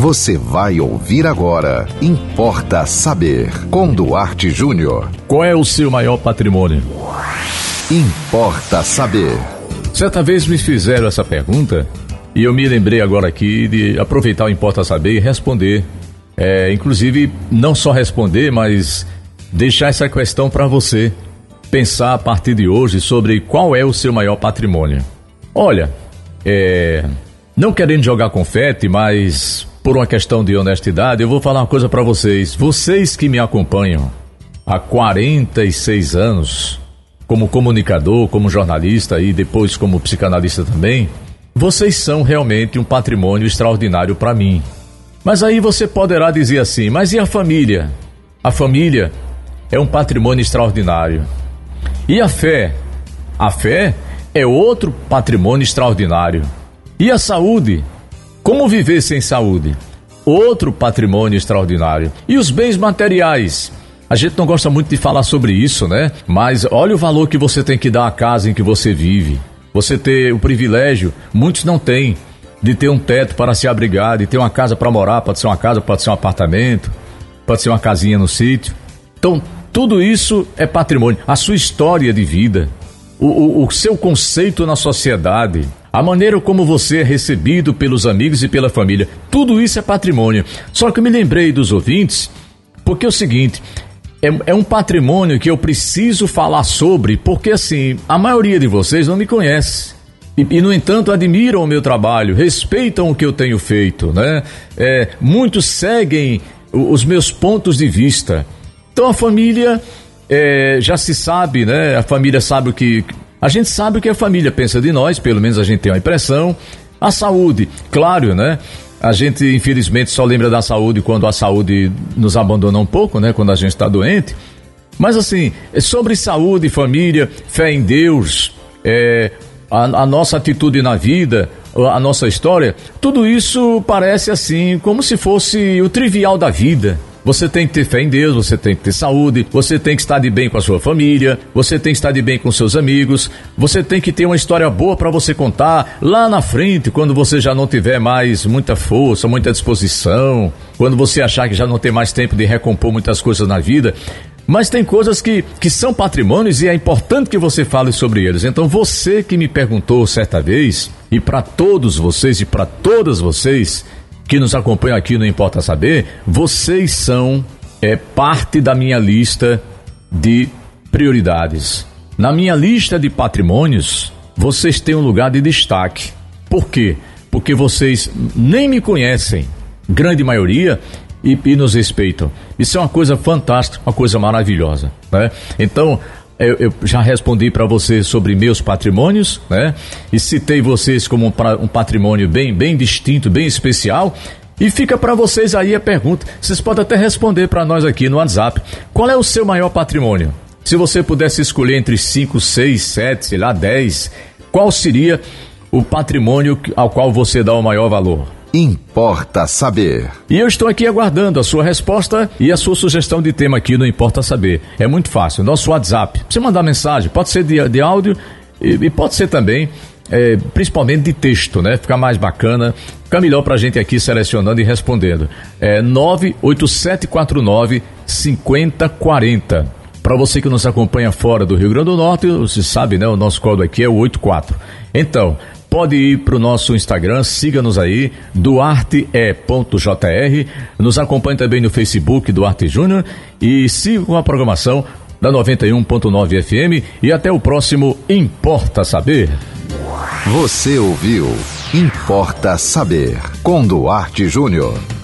Você vai ouvir agora. Importa saber. Com Duarte Júnior. Qual é o seu maior patrimônio? Importa saber. Certa vez me fizeram essa pergunta e eu me lembrei agora aqui de aproveitar o Importa Saber e responder. É, inclusive, não só responder, mas deixar essa questão para você pensar a partir de hoje sobre qual é o seu maior patrimônio. Olha, é, não querendo jogar confete, mas por uma questão de honestidade, eu vou falar uma coisa para vocês. Vocês que me acompanham há 46 anos, como comunicador, como jornalista e depois como psicanalista também, vocês são realmente um patrimônio extraordinário para mim. Mas aí você poderá dizer assim: mas e a família? A família é um patrimônio extraordinário. E a fé? A fé é outro patrimônio extraordinário. E a saúde? Como viver sem saúde? Outro patrimônio extraordinário. E os bens materiais? A gente não gosta muito de falar sobre isso, né? Mas olha o valor que você tem que dar à casa em que você vive. Você ter o privilégio, muitos não têm, de ter um teto para se abrigar, de ter uma casa para morar, pode ser uma casa, pode ser um apartamento, pode ser uma casinha no sítio. Então, tudo isso é patrimônio. A sua história de vida, o, o, o seu conceito na sociedade, a maneira como você é recebido pelos amigos e pela família, tudo isso é patrimônio. Só que eu me lembrei dos ouvintes, porque é o seguinte. É, é, um patrimônio que eu preciso falar sobre, porque assim, a maioria de vocês não me conhece. E, e no entanto, admiram o meu trabalho, respeitam o que eu tenho feito, né? É, muitos seguem os meus pontos de vista. Então a família é, já se sabe, né? A família sabe o que a gente sabe o que a família pensa de nós, pelo menos a gente tem uma impressão. A saúde, claro, né? A gente, infelizmente, só lembra da saúde quando a saúde nos abandona um pouco, né? Quando a gente está doente. Mas, assim, sobre saúde, família, fé em Deus, é, a, a nossa atitude na vida, a nossa história, tudo isso parece assim, como se fosse o trivial da vida. Você tem que ter fé em Deus, você tem que ter saúde, você tem que estar de bem com a sua família, você tem que estar de bem com seus amigos, você tem que ter uma história boa para você contar lá na frente, quando você já não tiver mais muita força, muita disposição, quando você achar que já não tem mais tempo de recompor muitas coisas na vida. Mas tem coisas que, que são patrimônios e é importante que você fale sobre eles. Então você que me perguntou certa vez, e para todos vocês e para todas vocês, que nos acompanham aqui no Importa Saber, vocês são é, parte da minha lista de prioridades. Na minha lista de patrimônios, vocês têm um lugar de destaque. Por quê? Porque vocês nem me conhecem, grande maioria, e, e nos respeitam. Isso é uma coisa fantástica, uma coisa maravilhosa. Né? Então, eu, eu já respondi para você sobre meus patrimônios, né? E citei vocês como um, um patrimônio bem, bem distinto, bem especial. E fica para vocês aí a pergunta. Vocês podem até responder para nós aqui no WhatsApp. Qual é o seu maior patrimônio? Se você pudesse escolher entre 5, 6, 7, sei lá, 10, qual seria o patrimônio ao qual você dá o maior valor? Importa Saber. E eu estou aqui aguardando a sua resposta e a sua sugestão de tema aqui no Importa Saber. É muito fácil. Nosso WhatsApp. Você mandar mensagem, pode ser de, de áudio e, e, pode ser também, é, principalmente de texto, né? Fica mais bacana. Fica melhor pra gente aqui selecionando e respondendo. É 98749 5040. Para você que nos acompanha fora do Rio Grande do Norte, você sabe, né? O nosso código aqui é o 84. Então, pode ir para o nosso Instagram, siga-nos aí, duarte.jr, nos acompanhe também no Facebook Duarte Júnior e siga a programação da 91.9 FM e até o próximo Importa Saber. Você ouviu Importa Saber com Duarte Júnior.